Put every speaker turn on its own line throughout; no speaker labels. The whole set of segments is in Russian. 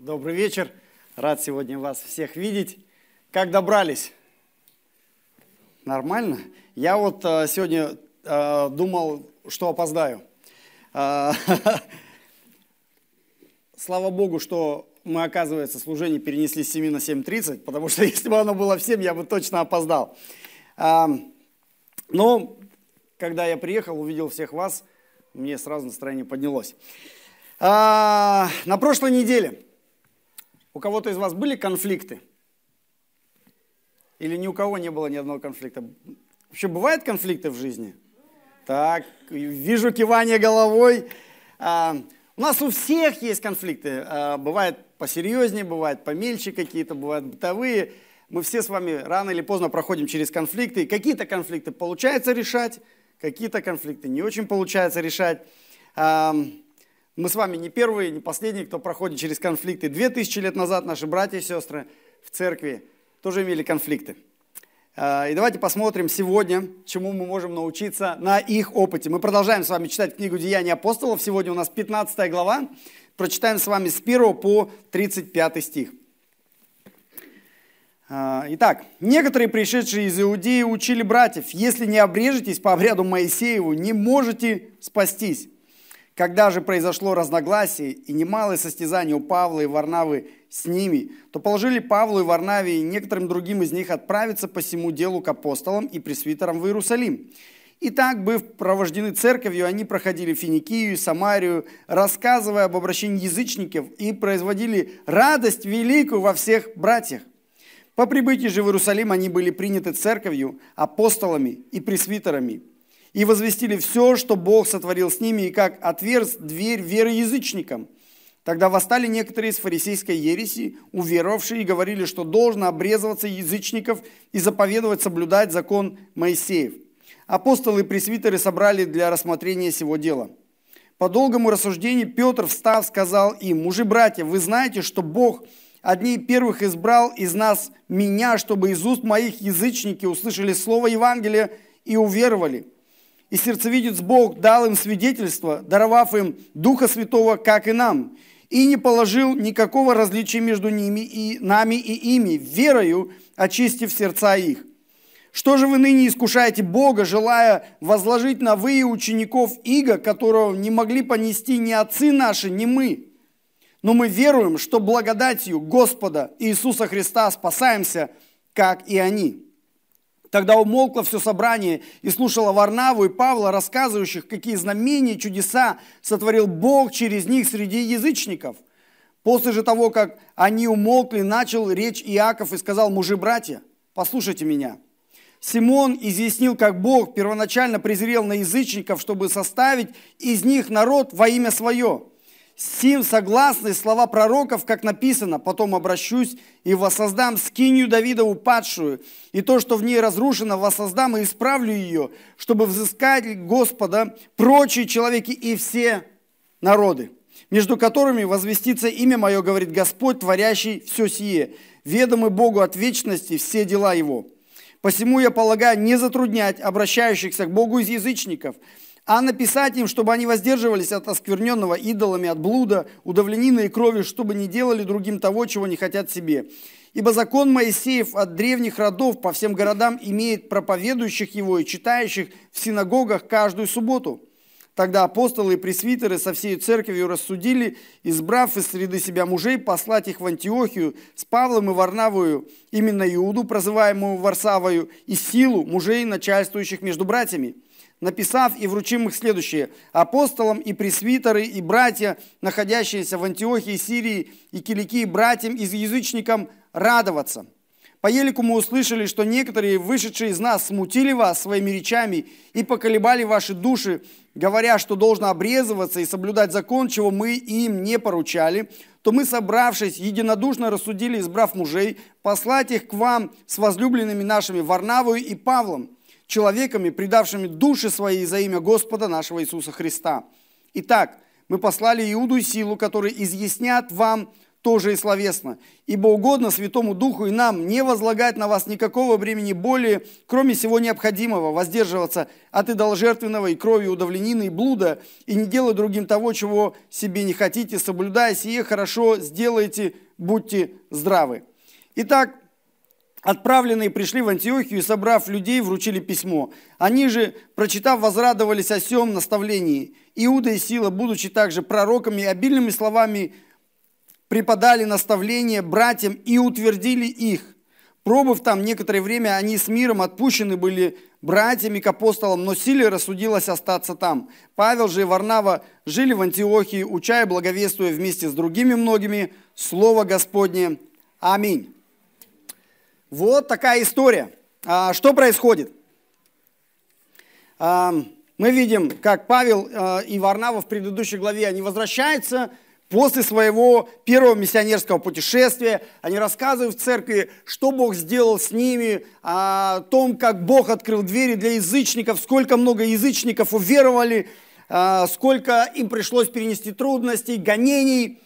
Добрый вечер. Рад сегодня вас всех видеть. Как добрались? Нормально? Я вот э, сегодня э, думал, что опоздаю. Э, слава Богу, что мы, оказывается, служение перенесли с 7 на 7.30, потому что если бы оно было в 7, я бы точно опоздал. Но когда я приехал, увидел всех вас, мне сразу настроение поднялось. На прошлой неделе у кого-то из вас были конфликты? Или ни у кого не было ни одного конфликта? Вообще бывают конфликты в жизни? Так, вижу кивание головой. А, у нас у всех есть конфликты. А, бывает посерьезнее, бывает помельче какие-то, бывают бытовые. Мы все с вами рано или поздно проходим через конфликты. Какие-то конфликты получается решать, какие-то конфликты не очень получается решать. Мы с вами не первые, не последние, кто проходит через конфликты. Две тысячи лет назад наши братья и сестры в церкви тоже имели конфликты. А, и давайте посмотрим сегодня, чему мы можем научиться на их опыте. Мы продолжаем с вами читать книгу «Деяния апостолов». Сегодня у нас 15 глава. Прочитаем с вами с 1 по 35 стих. А, итак, некоторые пришедшие из Иудеи учили братьев, если не обрежетесь по обряду Моисееву, не можете спастись. Когда же произошло разногласие и немалое состязание у Павла и Варнавы с ними, то положили Павлу и Варнаве и некоторым другим из них отправиться по всему делу к апостолам и пресвитерам в Иерусалим. И так, быв провождены церковью, они проходили Финикию и Самарию, рассказывая об обращении язычников и производили радость великую во всех братьях. По прибытии же в Иерусалим они были приняты церковью, апостолами и пресвитерами – и возвестили все, что Бог сотворил с ними, и как отверз дверь веры. Тогда восстали некоторые из фарисейской ереси, уверовавшие, и говорили, что должно обрезываться язычников и заповедовать соблюдать закон Моисеев. Апостолы и пресвитеры собрали для рассмотрения сего дела. По долгому рассуждению Петр, встав, сказал им, «Мужи, братья, вы знаете, что Бог одни первых избрал из нас меня, чтобы из уст моих язычники услышали слово Евангелия и уверовали» и сердцевидец Бог дал им свидетельство, даровав им Духа Святого, как и нам, и не положил никакого различия между ними и нами и ими, верою очистив сердца их. Что же вы ныне искушаете Бога, желая возложить на вы учеников Иго, которого не могли понести ни отцы наши, ни мы? Но мы веруем, что благодатью Господа Иисуса Христа спасаемся, как и они. Тогда умолкло все собрание и слушало Варнаву и Павла, рассказывающих, какие знамения и чудеса сотворил Бог через них среди язычников. После же того, как они умолкли, начал речь Иаков и сказал, мужи-братья, послушайте меня. Симон изъяснил, как Бог первоначально презрел на язычников, чтобы составить из них народ во имя свое – Сим согласны слова пророков, как написано, потом обращусь и воссоздам скинию Давидову падшую, и то, что в ней разрушено, воссоздам и исправлю ее, чтобы взыскать Господа прочие человеки и все народы, между которыми возвестится имя мое, говорит Господь, творящий все сие, ведомый Богу от вечности все дела его. Посему я полагаю не затруднять обращающихся к Богу из язычников – а написать им, чтобы они воздерживались от оскверненного идолами, от блуда, удавленины и крови, чтобы не делали другим того, чего не хотят себе. Ибо закон Моисеев от древних родов по всем городам имеет проповедующих его и читающих в синагогах каждую субботу. Тогда апостолы и пресвитеры со всей церковью рассудили, избрав из среды себя мужей, послать их в Антиохию с Павлом и Варнавою, именно Иуду, прозываемую Варсавою, и силу мужей, начальствующих между братьями – написав и вручим их следующее. Апостолам и пресвитеры и братья, находящиеся в Антиохии, Сирии и Киликии, братьям и язычникам радоваться. По елику мы услышали, что некоторые, вышедшие из нас, смутили вас своими речами и поколебали ваши души, говоря, что должно обрезываться и соблюдать закон, чего мы им не поручали, то мы, собравшись, единодушно рассудили, избрав мужей, послать их к вам с возлюбленными нашими Варнавою и Павлом, человеками, предавшими души свои за имя Господа нашего Иисуса Христа. Итак, мы послали Иуду и Силу, которые изъяснят вам тоже и словесно. Ибо угодно Святому Духу и нам не возлагать на вас никакого времени более, кроме всего необходимого, воздерживаться от идоложертвенного и крови удавленины и блуда, и не делать другим того, чего себе не хотите, соблюдая сие хорошо, сделайте, будьте здравы. Итак, Отправленные пришли в Антиохию и, собрав людей, вручили письмо. Они же, прочитав, возрадовались о сем наставлении. Иуда и Сила, будучи также пророками, обильными словами преподали наставление братьям и утвердили их. Пробыв там некоторое время, они с миром отпущены были братьями к апостолам, но Силе рассудилось остаться там. Павел же и Варнава жили в Антиохии, уча и благовествуя вместе с другими многими Слово Господне. Аминь. Вот такая история. А, что происходит? А, мы видим, как Павел а, и Варнава в предыдущей главе, они возвращаются после своего первого миссионерского путешествия. Они рассказывают в церкви, что Бог сделал с ними, о том, как Бог открыл двери для язычников, сколько много язычников уверовали, сколько им пришлось перенести трудностей, гонений.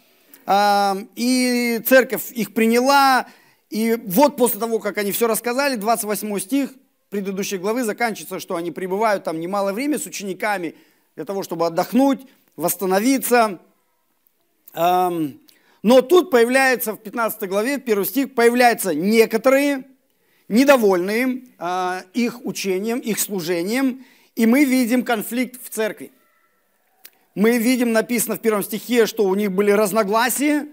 И церковь их приняла, и вот после того, как они все рассказали, 28 стих предыдущей главы заканчивается, что они пребывают там немало времени с учениками для того, чтобы отдохнуть, восстановиться. Но тут появляется в 15 главе, первый стих, появляются некоторые, недовольные а, их учением, их служением, и мы видим конфликт в церкви. Мы видим, написано в первом стихе, что у них были разногласия,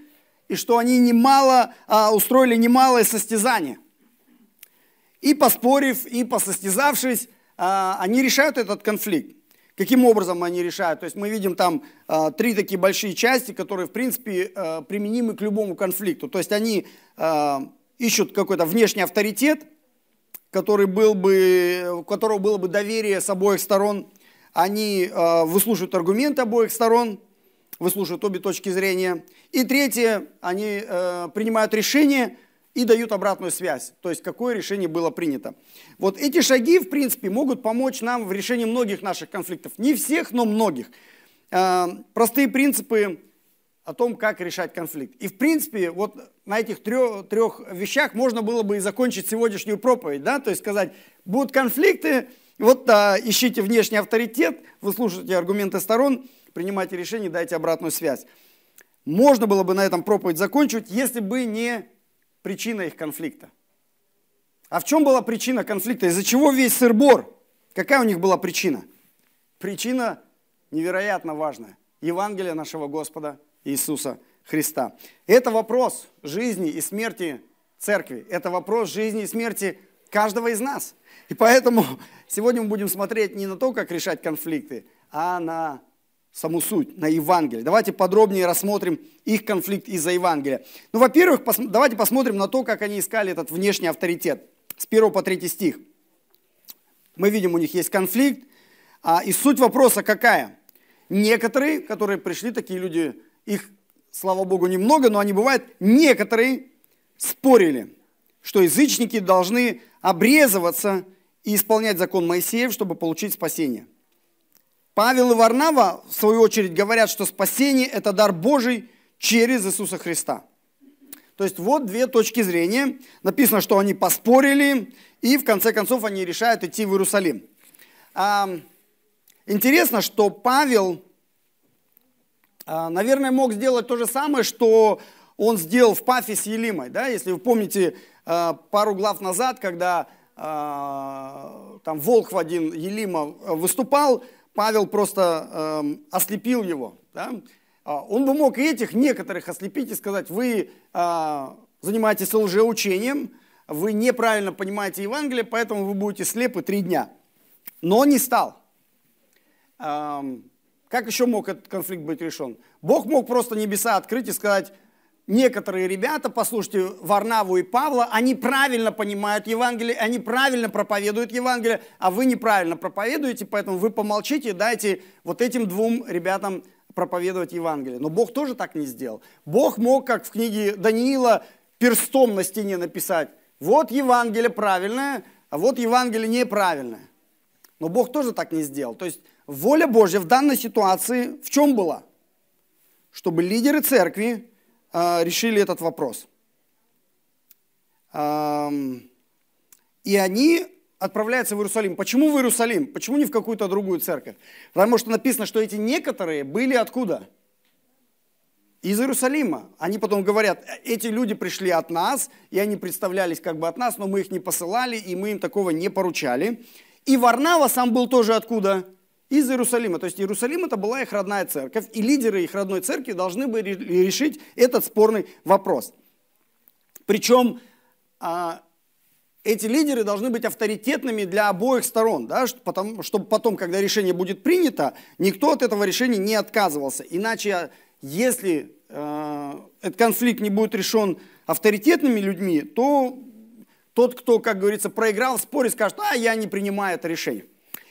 и что они немало, а, устроили немалое состязание. И поспорив, и посостязавшись, а, они решают этот конфликт. Каким образом они решают? То есть мы видим там а, три такие большие части, которые, в принципе, а, применимы к любому конфликту. То есть они а, ищут какой-то внешний авторитет, который был бы, у которого было бы доверие с обоих сторон. Они а, выслушивают аргументы обоих сторон, выслушивают обе точки зрения. И третье, они э, принимают решение и дают обратную связь, то есть какое решение было принято. Вот эти шаги, в принципе, могут помочь нам в решении многих наших конфликтов. Не всех, но многих. Э, простые принципы о том, как решать конфликт. И, в принципе, вот на этих трех, трех вещах можно было бы и закончить сегодняшнюю проповедь, да, то есть сказать, будут конфликты, вот а, ищите внешний авторитет, выслушайте аргументы сторон, принимайте решение, дайте обратную связь. Можно было бы на этом проповедь закончить, если бы не причина их конфликта. А в чем была причина конфликта? Из-за чего весь сыр-бор? Какая у них была причина? Причина невероятно важная. Евангелие нашего Господа Иисуса Христа. Это вопрос жизни и смерти церкви. Это вопрос жизни и смерти каждого из нас. И поэтому сегодня мы будем смотреть не на то, как решать конфликты, а на саму суть, на Евангелие. Давайте подробнее рассмотрим их конфликт из-за Евангелия. Ну, во-первых, пос, давайте посмотрим на то, как они искали этот внешний авторитет. С 1 по 3 стих. Мы видим, у них есть конфликт. А, и суть вопроса какая? Некоторые, которые пришли, такие люди, их, слава Богу, немного, но они бывают, некоторые спорили, что язычники должны обрезываться и исполнять закон Моисеев, чтобы получить спасение – Павел и Варнава, в свою очередь, говорят, что спасение – это дар Божий через Иисуса Христа. То есть вот две точки зрения. Написано, что они поспорили, и в конце концов они решают идти в Иерусалим. А, интересно, что Павел, а, наверное, мог сделать то же самое, что он сделал в Пафе с Елимой. Да? Если вы помните а, пару глав назад, когда а, там Волхв один Елима выступал, Павел просто э, ослепил его. Да? А, он бы мог и этих некоторых ослепить и сказать, вы э, занимаетесь лжеучением, вы неправильно понимаете Евангелие, поэтому вы будете слепы три дня. Но не стал. Э, как еще мог этот конфликт быть решен? Бог мог просто небеса открыть и сказать, некоторые ребята, послушайте Варнаву и Павла, они правильно понимают Евангелие, они правильно проповедуют Евангелие, а вы неправильно проповедуете, поэтому вы помолчите, дайте вот этим двум ребятам проповедовать Евангелие. Но Бог тоже так не сделал. Бог мог, как в книге Даниила, перстом на стене написать, вот Евангелие правильное, а вот Евангелие неправильное. Но Бог тоже так не сделал. То есть воля Божья в данной ситуации в чем была? Чтобы лидеры церкви решили этот вопрос. И они отправляются в Иерусалим. Почему в Иерусалим? Почему не в какую-то другую церковь? Потому что написано, что эти некоторые были откуда? Из Иерусалима. Они потом говорят, эти люди пришли от нас, и они представлялись как бы от нас, но мы их не посылали, и мы им такого не поручали. И Варнава сам был тоже откуда? Из Иерусалима. То есть Иерусалим это была их родная церковь, и лидеры их родной церкви должны были решить этот спорный вопрос. Причем а, эти лидеры должны быть авторитетными для обоих сторон, да, чтобы потом, когда решение будет принято, никто от этого решения не отказывался. Иначе, если э, этот конфликт не будет решен авторитетными людьми, то тот, кто, как говорится, проиграл в споре, скажет, а я не принимаю это решение.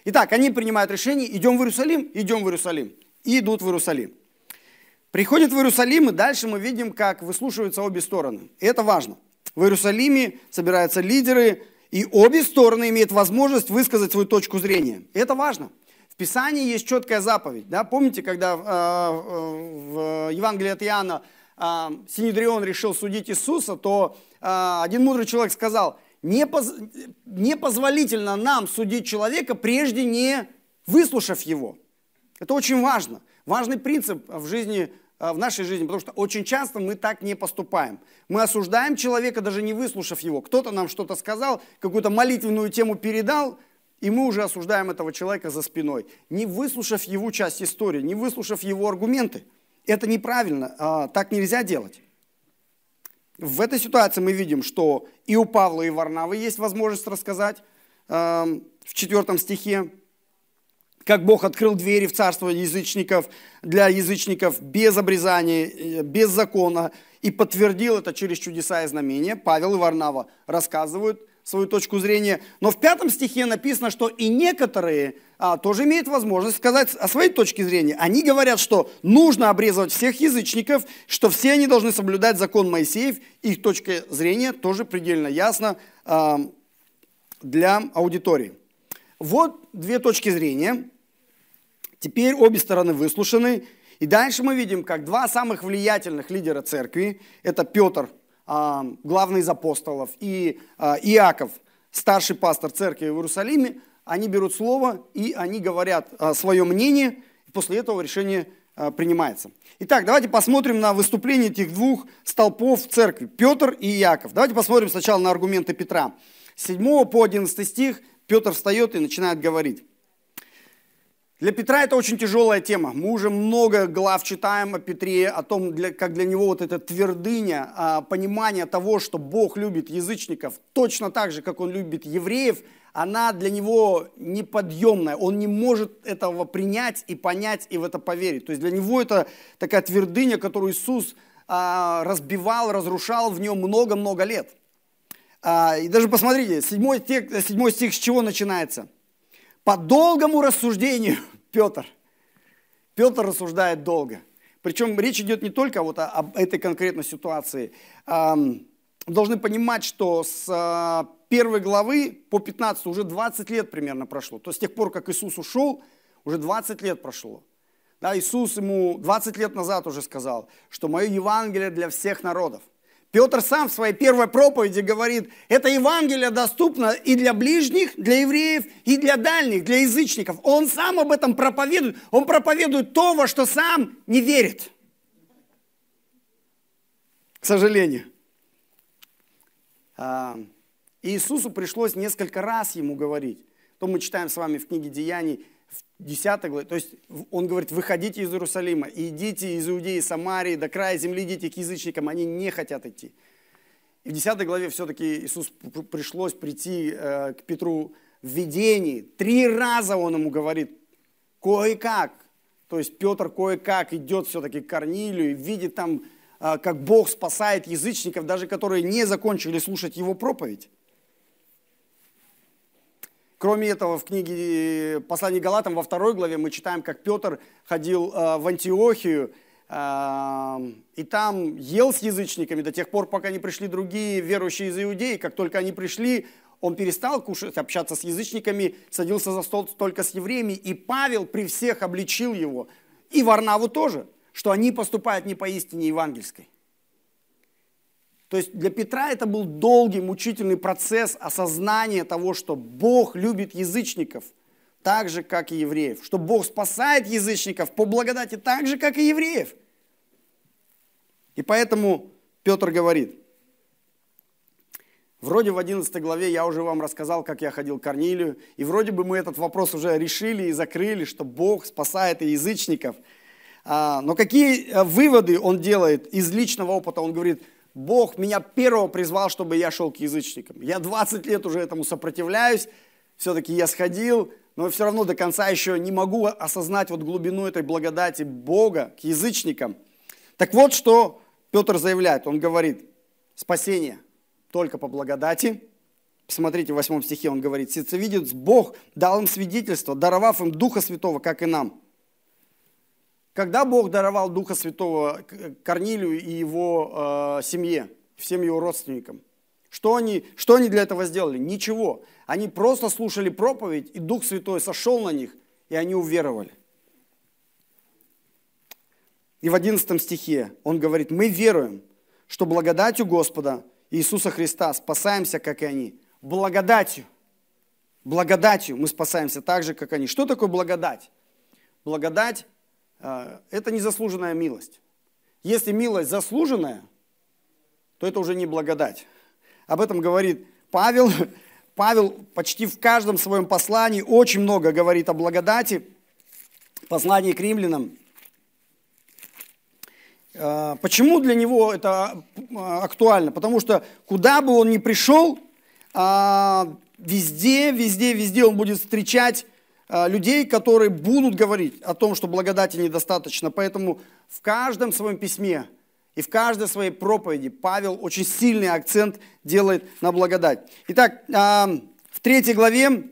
Итак, они принимают решение, идем в Иерусалим, идем в Иерусалим. И идут в Иерусалим. Приходят в Иерусалим, и дальше мы видим, как выслушиваются обе стороны. И это важно. В Иерусалиме собираются лидеры, и обе стороны имеют возможность высказать свою точку зрения. И это важно. В Писании есть четкая заповедь. Да? Помните, когда э, в Евангелии от Иоанна э, Синедрион решил судить Иисуса, то э, один мудрый человек сказал, непоз... непозволительно нам судить человека, прежде не выслушав его. Это очень важно. Важный принцип в жизни Э, в нашей жизни, потому что очень часто мы так не поступаем. Мы осуждаем человека, даже не выслушав его. Кто-то нам что-то сказал, какую-то молитвенную тему передал, и мы уже осуждаем этого человека за спиной, не выслушав его часть истории, не выслушав его аргументы. Это неправильно, а, так нельзя делать. В этой ситуации мы видим, что и у Павла, и Варнавы есть возможность рассказать эм, в четвертом стихе, как Бог открыл двери в царство язычников, для язычников без обрезания, э, без закона, и подтвердил это через чудеса и знамения. Павел и Варнава рассказывают свою точку зрения. Но в пятом стихе написано, что и некоторые а, тоже имеют возможность сказать о своей точке зрения. Они говорят, что нужно обрезывать всех язычников, что все они должны соблюдать закон Моисеев. Их точка зрения тоже предельно ясна а, для аудитории. Вот две точки зрения. Теперь обе стороны выслушаны. И дальше мы видим, как два самых влиятельных лидера церкви, это Петр, главный из апостолов, и а, Иаков, старший пастор церкви в Иерусалиме, они берут слово и они говорят а, свое мнение, и после этого решение принимается. Итак, давайте посмотрим на выступление этих двух столпов церкви, Петр и Иаков. Давайте посмотрим сначала на аргументы Петра. С 7 по 11 стих Петр встает и начинает говорить. Для Петра это очень тяжелая тема. Мы уже много глав читаем о Петре, о том, для, как для него вот эта твердыня, а, понимание того, что Бог любит язычников точно так же, как Он любит евреев, она для него неподъемная. Он не может этого принять и понять и в это поверить. То есть для него это такая твердыня, которую Иисус а, разбивал, разрушал в нем много-много лет. А, и даже посмотрите, седьмой стих, седьмой стих с чего начинается – по долгому рассуждению, Петр. Петр рассуждает долго. Причем речь идет не только вот об этой конкретной ситуации. Должны понимать, что с а, первой главы по 15 уже 20 лет примерно прошло. То есть с тех пор, как Иисус ушел, уже 20 лет прошло. Да, Иисус ему 20 лет назад уже сказал, что мое Евангелие для всех народов – Петр сам в своей первой проповеди говорит, это Евангелие доступно и для ближних, для евреев, и для дальних, для язычников. Он сам об этом проповедует. Он проповедует то, во что сам не верит. К сожалению. А, Иисусу пришлось несколько раз ему говорить. То мы читаем с вами в книге Деяний, в 10 главе, то есть он говорит, выходите из Иерусалима, идите из Иудеи, Самарии, до края земли идите к язычникам, они не хотят идти. И в 10 главе все-таки Иисус пришлось прийти э, к Петру в видении. Три раза он ему говорит, кое-как. То есть Петр кое-как идет все-таки к Корнилию и видит там, э, как Бог спасает язычников, даже которые не закончили слушать его проповедь. Кроме этого, в книге «Послание Галатам» во второй главе мы читаем, как Петр ходил э, в Антиохию, э, и там ел с язычниками до тех пор, пока не пришли другие верующие из Иудеи. Как только они пришли, он перестал кушать, общаться с язычниками, садился за стол только с евреями, и Павел при всех обличил его, и Варнаву тоже, что они поступают не по истине евангельской. То есть для Петра это был долгий, мучительный процесс осознания того, что Бог любит язычников так же, как и евреев. Что Бог спасает язычников по благодати так же, как и евреев. И поэтому Петр говорит, вроде в 11 главе я уже вам рассказал, как я ходил к Корнилию, и вроде бы мы этот вопрос уже решили и закрыли, что Бог спасает и язычников. А, но какие э, выводы он делает из личного опыта? Он говорит – Бог меня первого призвал, чтобы я шел к язычникам. Я 20 лет уже этому сопротивляюсь, все-таки я сходил, но все равно до конца еще не могу осознать вот глубину этой благодати Бога к язычникам. Так вот, что Петр заявляет. Он говорит, спасение только по благодати. Посмотрите, в 8 стихе он говорит, «Сердцевидец Бог дал им свидетельство, даровав им Духа Святого, как и нам». Когда Бог даровал Духа Святого Корнилию и его э, семье, всем его родственникам? Что они, что они для этого сделали? Ничего. Они просто слушали проповедь, и Дух Святой сошел на них, и они уверовали. И в 11 стихе он говорит, мы веруем, что благодатью Господа Иисуса Христа спасаемся, как и они. Благодатью. Благодатью мы спасаемся так же, как они. Что такое благодать? Благодать это незаслуженная милость. Если милость заслуженная, то это уже не благодать. Об этом говорит Павел. Павел почти в каждом своем послании очень много говорит о благодати. Послание к римлянам. А, почему для него это а, актуально? Потому что куда бы он ни пришел, везде, везде, везде он будет встречать а, людей, которые будут говорить о том, что благодати недостаточно. Поэтому в каждом своем письме и в каждой своей проповеди Павел очень сильный акцент делает на благодать. Итак, а, в третьей главе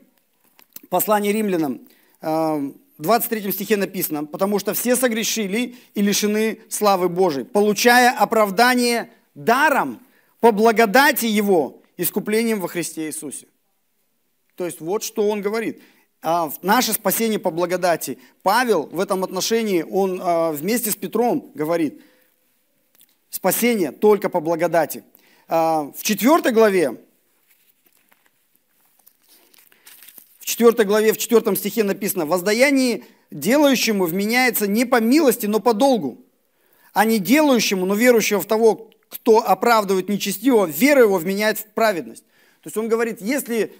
послания римлянам, а, в 23 стихе написано, «Потому что все согрешили и лишены славы Божией, получая оправдание даром по благодати Его, искуплением во Христе Иисусе». То есть вот что он говорит – а, наше спасение по благодати. Павел в этом отношении, он а, вместе с Петром говорит, спасение только по благодати. А, в четвертой главе, в четвертой главе, в четвертом стихе написано, воздаяние делающему вменяется не по милости, но по долгу, а не делающему, но верующего в того, кто оправдывает нечестивого, вера его вменяет в праведность. То есть он говорит, если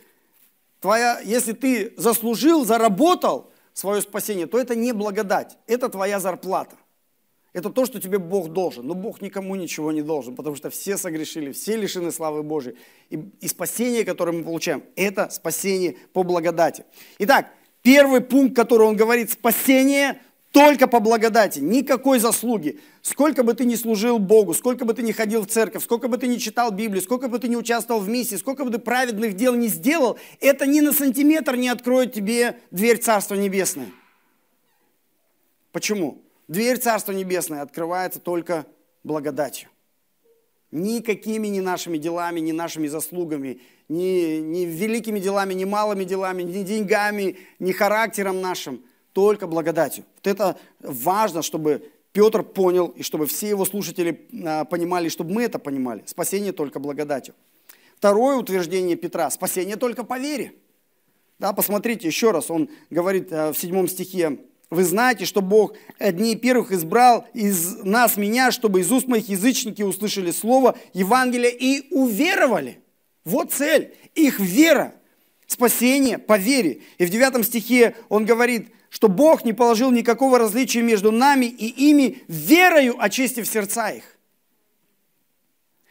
твоя, если ты заслужил, заработал свое спасение, то это не благодать, это твоя зарплата. Это то, что тебе Бог должен. Но Бог никому ничего не должен, потому что все согрешили, все лишены славы Божьей. И, и спасение, которое мы получаем, это спасение по благодати. Итак, первый пункт, который он говорит, спасение только по благодати, никакой заслуги. Сколько бы ты ни служил Богу, сколько бы ты ни ходил в церковь, сколько бы ты ни читал Библию, сколько бы ты ни участвовал в миссии, сколько бы ты праведных дел не сделал, это ни на сантиметр не откроет тебе дверь Царства Небесное. Почему? Дверь Царства Небесное открывается только благодатью. Никакими ни нашими делами, ни нашими заслугами, ни, ни великими делами, ни малыми делами, ни деньгами, ни характером нашим – только благодатью. Вот это важно, чтобы Петр понял, и чтобы все его слушатели а, понимали, чтобы мы это понимали. Спасение только благодатью. Второе утверждение Петра – спасение только по вере. Да, посмотрите еще раз, он говорит а, в седьмом стихе, «Вы знаете, что Бог одни первых избрал из нас меня, чтобы из уст моих язычники услышали слово Евангелия и уверовали». Вот цель, их вера, спасение по вере. И в девятом стихе он говорит, что Бог не положил никакого различия между нами и ими, верою очистив сердца их.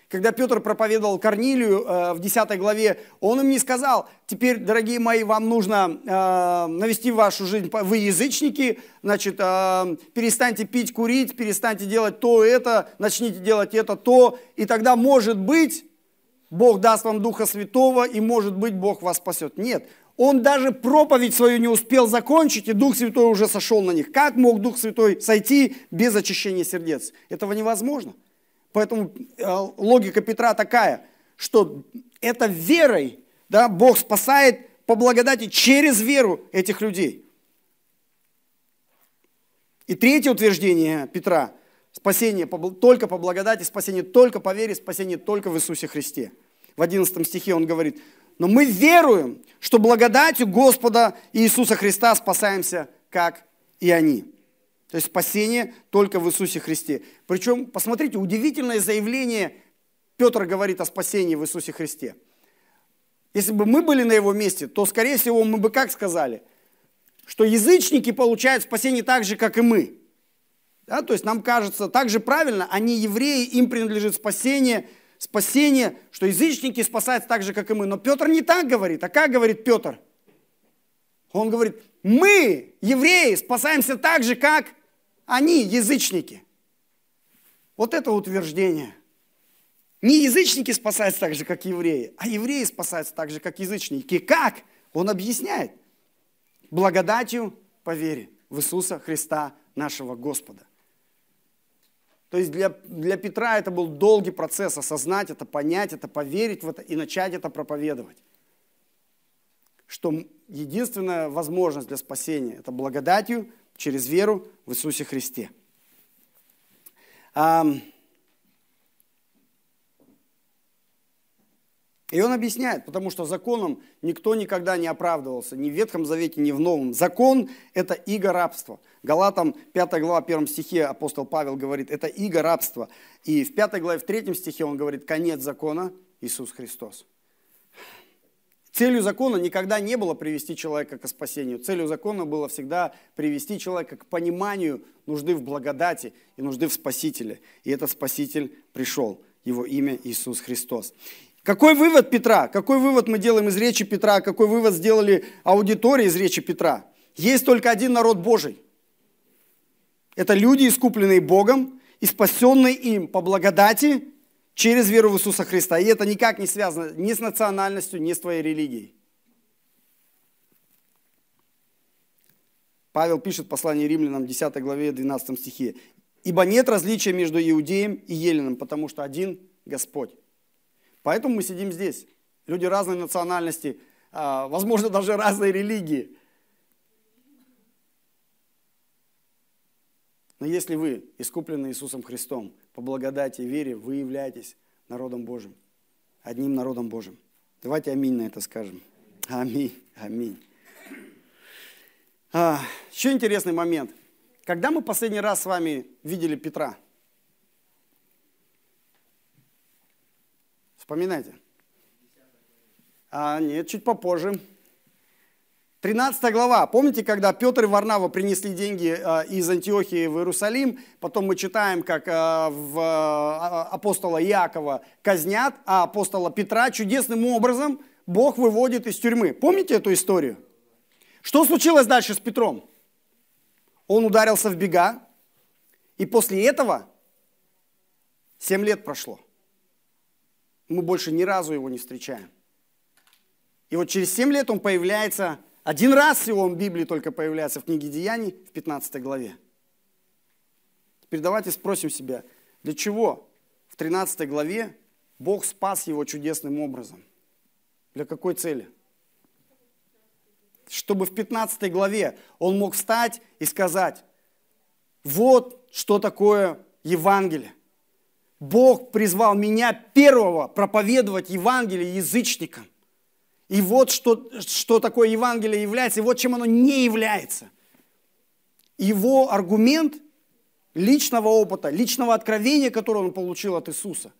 Когда Петр проповедовал Корнилию э, в 10 главе, он им не сказал, теперь, дорогие мои, вам нужно э, навести вашу жизнь, вы язычники, значит, э, перестаньте пить, курить, перестаньте делать то, это, начните делать это, то, и тогда, может быть, Бог даст вам Духа Святого, и, может быть, Бог вас спасет. Нет, он даже проповедь свою не успел закончить, и Дух Святой уже сошел на них. Как мог Дух Святой сойти без очищения сердец? Этого невозможно. Поэтому э, логика Петра такая, что это верой да, Бог спасает по благодати через веру этих людей. И третье утверждение Петра. Спасение только по благодати, спасение только по вере, спасение только в Иисусе Христе. В 11 стихе он говорит, но мы веруем, что благодатью Господа Иисуса Христа спасаемся, как и они. То есть спасение только в Иисусе Христе. Причем, посмотрите, удивительное заявление Петр говорит о спасении в Иисусе Христе. Если бы мы были на его месте, то, скорее всего, мы бы как сказали? Что язычники получают спасение так же, как и мы. Да, то есть нам кажется так же правильно, они евреи, им принадлежит спасение, спасение, что язычники спасаются так же, как и мы. Но Петр не так говорит. А как говорит Петр? Он говорит, мы, евреи, спасаемся так же, как они, язычники. Вот это утверждение. Не язычники спасаются так же, как евреи, а евреи спасаются так же, как язычники. Как? Он объясняет. Благодатью по вере в Иисуса Христа, нашего Господа. То есть для, для Петра это был долгий процесс осознать это, понять это, поверить в это и начать это проповедовать. Что единственная возможность для спасения – это благодатью через веру в Иисусе Христе. И он объясняет, потому что законом никто никогда не оправдывался, ни в Ветхом Завете, ни в Новом. Закон – это иго рабства. Галатам 5 глава 1 стихе апостол Павел говорит, это иго рабства. И в 5 главе, в 3 стихе он говорит, конец закона – Иисус Христос. Целью закона никогда не было привести человека к спасению. Целью закона было всегда привести человека к пониманию нужды в благодати и нужды в Спасителе. И этот Спаситель пришел. Его имя Иисус Христос. Какой вывод Петра? Какой вывод мы делаем из речи Петра? Какой вывод сделали аудитории из речи Петра? Есть только один народ Божий. Это люди, искупленные Богом и спасенные им по благодати через веру в Иисуса Христа. И это никак не связано ни с национальностью, ни с твоей религией. Павел пишет в послании римлянам 10 главе 12 стихе. «Ибо нет различия между иудеем и еленом, потому что один Господь». Поэтому мы сидим здесь. Люди разной национальности, а, возможно, даже разной религии. Но если вы искуплены Иисусом Христом, по благодати и вере, вы являетесь народом Божьим, одним народом Божьим. Давайте аминь на это скажем. Аминь, аминь. А, еще интересный момент. Когда мы последний раз с вами видели Петра – Вспоминайте. А, нет, чуть попозже. 13 глава. Помните, когда Петр и Варнава принесли деньги а, из Антиохии в Иерусалим? Потом мы читаем, как а, в а, апостола Иакова казнят, а апостола Петра чудесным образом Бог выводит из тюрьмы. Помните эту историю? Что случилось дальше с Петром? Он ударился в бега, и после этого 7 лет прошло мы больше ни разу его не встречаем. И вот через 7 лет он появляется, один раз всего он в Библии только появляется в книге Деяний в 15 главе. Теперь давайте спросим себя, для чего в 13 главе Бог спас его чудесным образом? Для какой цели? Чтобы в 15 главе он мог встать и сказать, вот что такое Евангелие. Бог призвал меня первого проповедовать Евангелие язычникам. И вот что, что такое Евангелие является, и вот чем оно не является. Его аргумент личного опыта, личного откровения, которое он получил от Иисуса,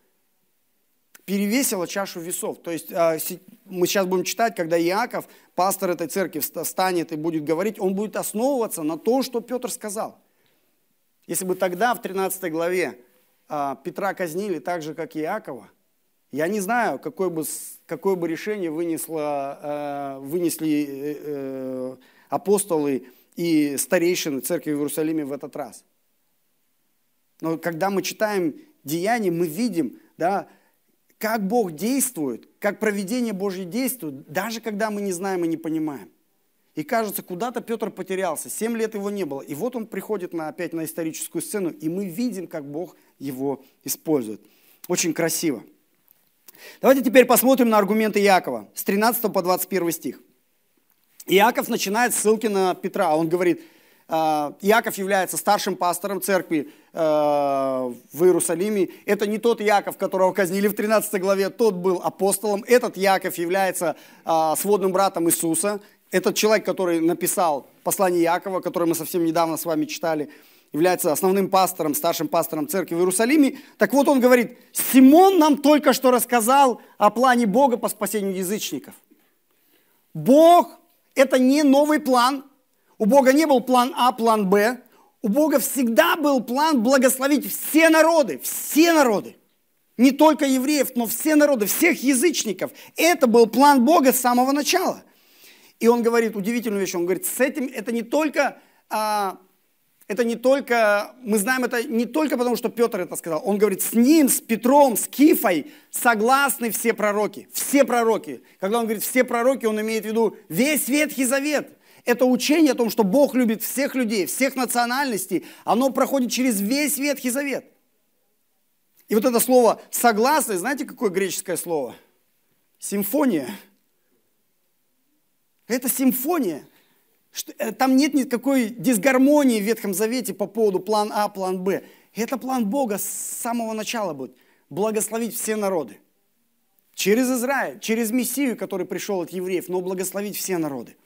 перевесило чашу весов. То есть а, мы сейчас будем читать, когда Иаков, пастор этой церкви, встанет и будет говорить, он будет основываться на том, что Петр сказал. Если бы тогда в 13 главе Петра казнили так же, как и Иакова, я не знаю, какое бы, какое бы решение вынесло, э, вынесли э, э, апостолы и старейшины церкви в Иерусалиме в этот раз. Но когда мы читаем Деяния, мы видим, да, как Бог действует, как проведение Божье действует, даже когда мы не знаем и не понимаем. И кажется, куда-то Петр потерялся. Семь лет его не было. И вот он приходит на, опять на историческую сцену, и мы видим, как Бог его использует. Очень красиво. Давайте теперь посмотрим на аргументы Якова с 13 по 21 стих. Иаков начинает ссылки на Петра. Он говорит, «А, Иаков является старшим пастором церкви в Иерусалиме. Это не тот Яков, которого казнили в 13 главе, тот был апостолом. Этот Яков является сводным братом Иисуса. Этот человек, который написал послание Якова, которое мы совсем недавно с вами читали, является основным пастором, старшим пастором церкви в Иерусалиме. Так вот он говорит, Симон нам только что рассказал о плане Бога по спасению язычников. Бог – это не новый план. У Бога не был план А, план Б. У Бога всегда был план благословить все народы, все народы. Не только евреев, но все народы, всех язычников. Это был план Бога с самого начала. И он говорит удивительную вещь. Он говорит, с этим это не только а, это не только, мы знаем это не только потому, что Петр это сказал. Он говорит, с ним, с Петром, с Кифой согласны все пророки. Все пророки. Когда он говорит все пророки, он имеет в виду весь Ветхий Завет. Это учение о том, что Бог любит всех людей, всех национальностей. Оно проходит через весь Ветхий Завет. И вот это слово «согласны», знаете, какое греческое слово? Симфония. Это симфония. Э, там нет никакой дисгармонии в Ветхом Завете по поводу план А, план Б. Это план Бога с самого начала будет. Благословить все народы. Через Израиль, через Мессию, который пришел от евреев, но благословить все народы.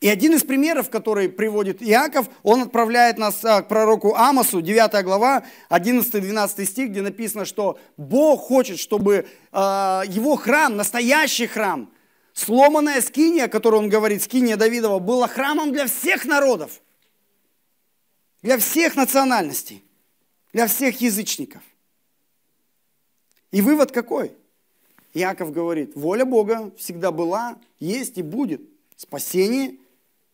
И один из примеров, который приводит Иаков, он отправляет нас а, к пророку Амосу, 9 глава, 11-12 стих, где написано, что Бог хочет, чтобы а, его храм, настоящий храм, Сломанная скиния, о которой он говорит, скиния Давидова, была храмом для всех народов, для всех национальностей, для всех язычников. И вывод какой? Иаков говорит, воля Бога всегда была, есть и будет спасение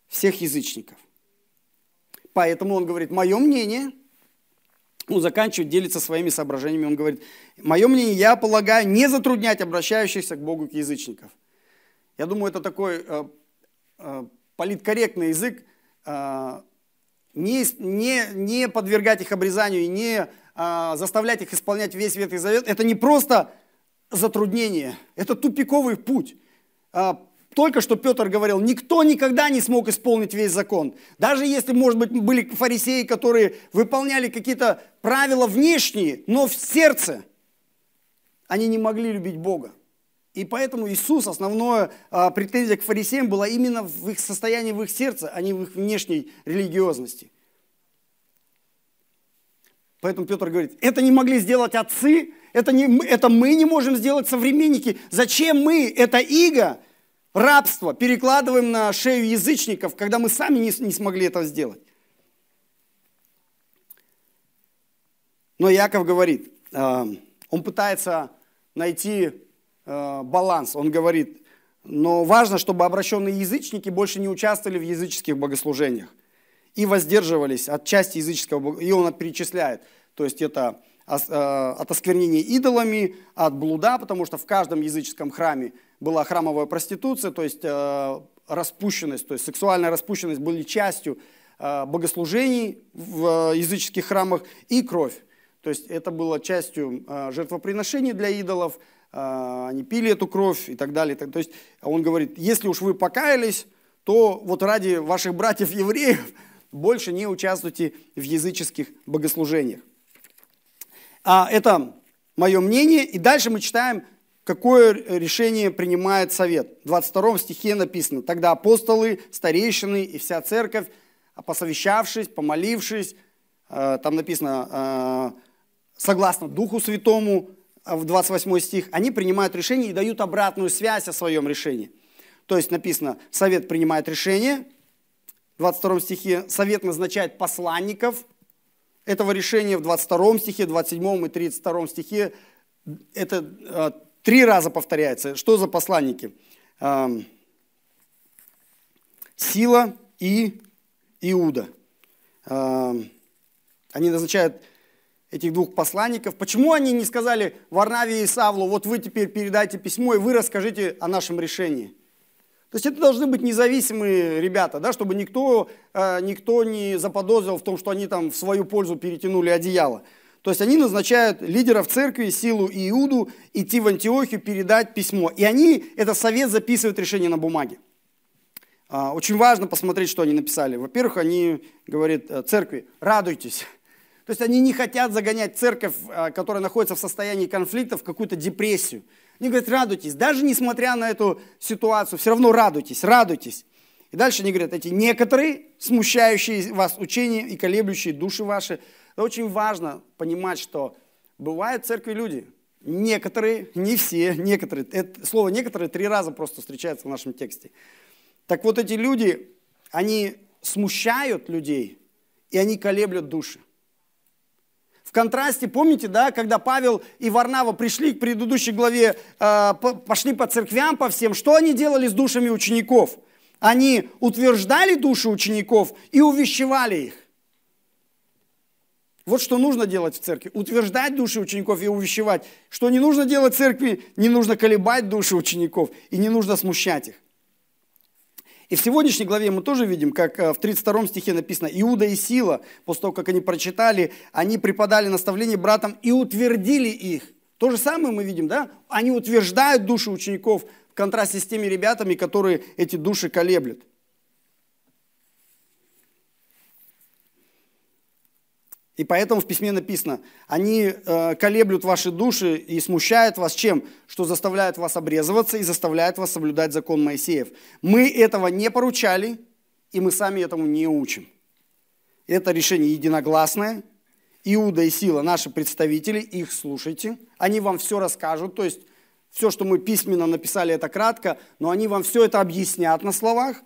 всех язычников. Поэтому он говорит, мое мнение, он заканчивает, делится своими соображениями, он говорит, мое мнение, я полагаю, не затруднять обращающихся к Богу к язычников. Я думаю, это такой э, э, политкорректный язык, э, не, не, не подвергать их обрезанию и не э, заставлять их исполнять весь Ветхий Завет. Это не просто затруднение, это тупиковый путь. Э, только что Петр говорил, никто никогда не смог исполнить весь закон. Даже если, может быть, были фарисеи, которые выполняли какие-то правила внешние, но в сердце они не могли любить Бога. И поэтому Иисус, основная а, претензия к фарисеям была именно в их состоянии, в их сердце, а не в их внешней религиозности. Поэтому Петр говорит, это не могли сделать отцы, это, не, это мы не можем сделать современники. Зачем мы это иго, рабство, перекладываем на шею язычников, когда мы сами не, не смогли это сделать? Но Яков говорит, а, он пытается найти баланс. Он говорит, но важно, чтобы обращенные язычники больше не участвовали в языческих богослужениях и воздерживались от части языческого, и он перечисляет. То есть это э, от осквернения идолами, от блуда, потому что в каждом языческом храме была храмовая проституция, то есть э, распущенность, то есть сексуальная распущенность были частью богослужений в языческих храмах и кровь. То есть это было частью жертвоприношений для идолов, они пили эту кровь и так далее. То есть он говорит, если уж вы покаялись, то вот ради ваших братьев-евреев больше не участвуйте в языческих богослужениях. А это мое мнение. И дальше мы читаем, какое решение принимает совет. В 22 стихе написано, тогда апостолы, старейшины и вся церковь, посовещавшись, помолившись, а, там написано, а, согласно Духу Святому, а в 28 стих, они принимают решение и дают обратную связь о своем решении. То есть написано, совет принимает решение, в 22 стихе совет назначает посланников этого решения, в 22 стихе, 27 и 32 стихе это э, три раза повторяется. Что за посланники? Э, Сила и Иуда. Э, они назначают этих двух посланников. Почему они не сказали Варнаве и Савлу, вот вы теперь передайте письмо, и вы расскажите о нашем решении? То есть это должны быть независимые ребята, да, чтобы никто, э, никто не заподозрил в том, что они там в свою пользу перетянули одеяло. То есть они назначают лидеров церкви, Силу и Иуду, идти в Антиохию, передать письмо. И они, этот совет записывают решение на бумаге. А, очень важно посмотреть, что они написали. Во-первых, они говорят э, церкви, радуйтесь, То есть они не хотят загонять церковь, а, которая находится в состоянии конфликта, в какую-то депрессию. Они говорят, радуйтесь, даже несмотря на эту ситуацию, все равно радуйтесь, радуйтесь. И дальше они говорят, эти некоторые смущающие вас учения и колеблющие души ваши. Это очень важно понимать, что бывают в церкви люди, некоторые, не все, некоторые. Это, слово некоторые три раза просто встречается в нашем тексте. Так вот эти люди, они смущают людей, и они колеблют души. В контрасте, помните, да, когда Павел и Варнава пришли к предыдущей главе, э, пошли по церквям, по всем, что они делали с душами учеников? Они утверждали души учеников и увещевали их. Вот что нужно делать в церкви. Утверждать души учеников и увещевать. Что не нужно делать в церкви, не нужно колебать души учеников и не нужно смущать их. И в сегодняшней главе мы тоже видим, как э, в 32 стихе написано, Иуда и Сила, после того, как они прочитали, они преподали наставление братам и утвердили их. То же самое мы видим, да? Они утверждают души учеников в контрасте с теми ребятами, которые эти души колеблют. И поэтому в письме написано, они э, колеблют ваши души и смущают вас чем? Что заставляют вас обрезываться и заставляют вас соблюдать закон Моисеев. Мы этого не поручали, и мы сами этому не учим. Это решение единогласное. Иуда и Сила, наши представители, их слушайте. Они вам все расскажут, то есть все, что мы письменно написали, это кратко, но они вам все это объяснят на словах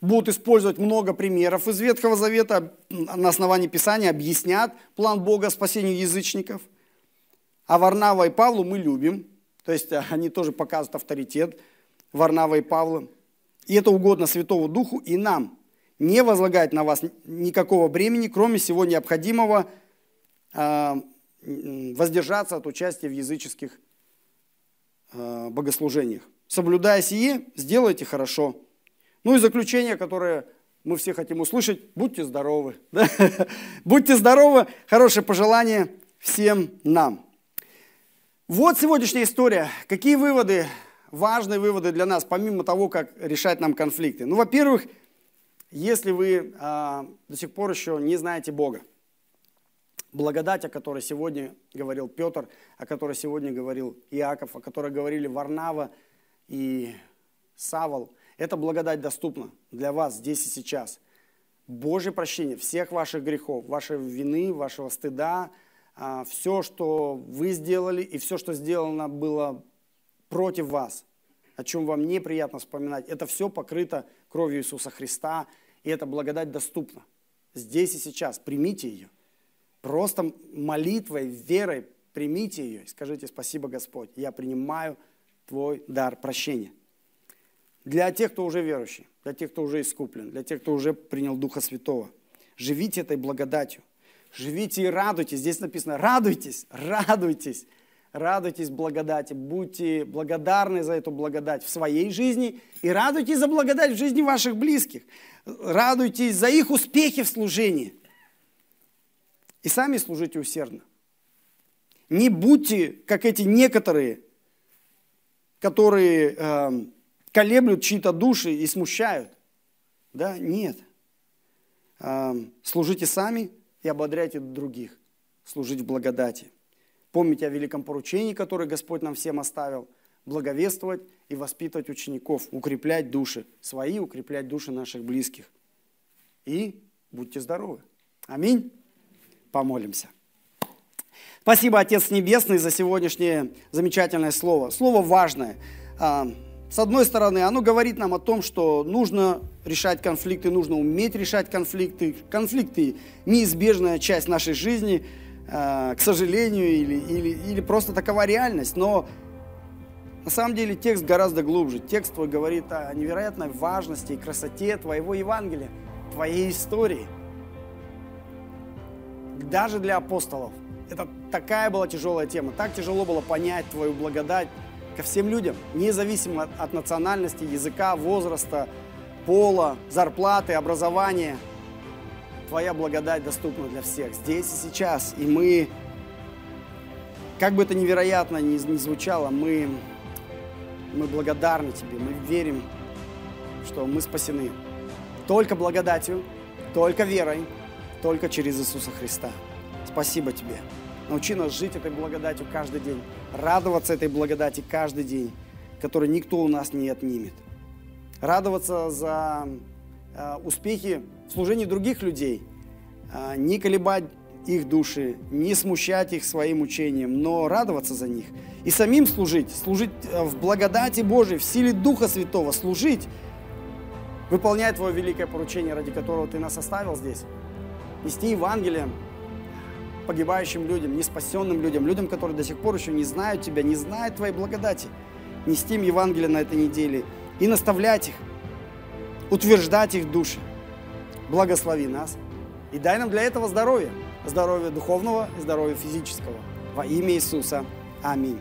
будут использовать много примеров из Ветхого Завета, на основании Писания объяснят план Бога спасению язычников. А Варнава и Павлу мы любим, то есть э, они тоже показывают авторитет Варнава и Павла. И это угодно Святому Духу и нам. Не возлагать на вас никакого бремени, кроме всего необходимого э, воздержаться от участия в языческих э, богослужениях. Соблюдая сие, сделайте хорошо – ну и заключение, которое мы все хотим услышать, будьте здоровы. Да? Будьте здоровы, хорошее пожелание всем нам. Вот сегодняшняя история. Какие выводы, важные выводы для нас, помимо того, как решать нам конфликты? Ну, во-первых, если вы а, до сих пор еще не знаете Бога, благодать, о которой сегодня говорил Петр, о которой сегодня говорил Иаков, о которой говорили Варнава и Савол – эта благодать доступна для вас здесь и сейчас. Божье прощение всех ваших грехов, вашей вины, вашего стыда, а, все, что вы сделали и все, что сделано было против вас, о чем вам неприятно вспоминать, это все покрыто кровью Иисуса Христа, и эта благодать доступна здесь и сейчас. Примите ее. Просто молитвой, верой примите ее и скажите спасибо, Господь, я принимаю Твой дар прощения для тех, кто уже верующий, для тех, кто уже искуплен, для тех, кто уже принял Духа Святого. Живите этой благодатью. Живите и радуйтесь. Здесь написано, радуйтесь, радуйтесь, радуйтесь благодати. Будьте благодарны за эту благодать в своей жизни и радуйтесь за благодать в жизни ваших близких. Радуйтесь за их успехи в служении. И сами служите усердно. Не будьте, как эти некоторые, которые э, колеблют чьи-то души и смущают. Да, нет. Служите сами и ободряйте других. Служить в благодати. Помните о великом поручении, которое Господь нам всем оставил. Благовествовать и воспитывать учеников, укреплять души свои, укреплять души наших близких. И будьте здоровы. Аминь. Помолимся. Спасибо, Отец Небесный, за сегодняшнее замечательное слово. Слово важное. С одной стороны, оно говорит нам о том, что нужно решать конфликты, нужно уметь решать конфликты. Конфликты – неизбежная часть нашей жизни, э, к сожалению, или, или, или просто такова реальность. Но на самом деле текст гораздо глубже. Текст твой говорит о невероятной важности и красоте твоего Евангелия, твоей истории. Даже для апостолов. Это такая была тяжелая тема. Так тяжело было понять твою благодать, ко всем людям, независимо от национальности, языка, возраста, пола, зарплаты, образования. Твоя благодать доступна для всех здесь и сейчас. И мы, как бы это невероятно ни, ни звучало, мы, мы благодарны Тебе, мы верим, что мы спасены. Только благодатью, только верой, только через Иисуса Христа. Спасибо Тебе. Научи нас жить этой благодатью каждый день, радоваться этой благодати каждый день, которую никто у нас не отнимет. Радоваться за э, успехи в служении других людей, э, не колебать их души, не смущать их своим учением, но радоваться за них. И самим служить, служить э, в благодати Божией, в силе Духа Святого, служить, выполняя Твое великое поручение, ради которого Ты нас оставил здесь. Нести Евангелие погибающим людям, неспасенным людям, людям, которые до сих пор еще не знают Тебя, не знают Твоей благодати. Нести им Евангелие на этой неделе и наставлять их, утверждать их души. Благослови нас и дай нам для этого здоровья здоровья духовного и здоровья физического. Во имя Иисуса. Аминь.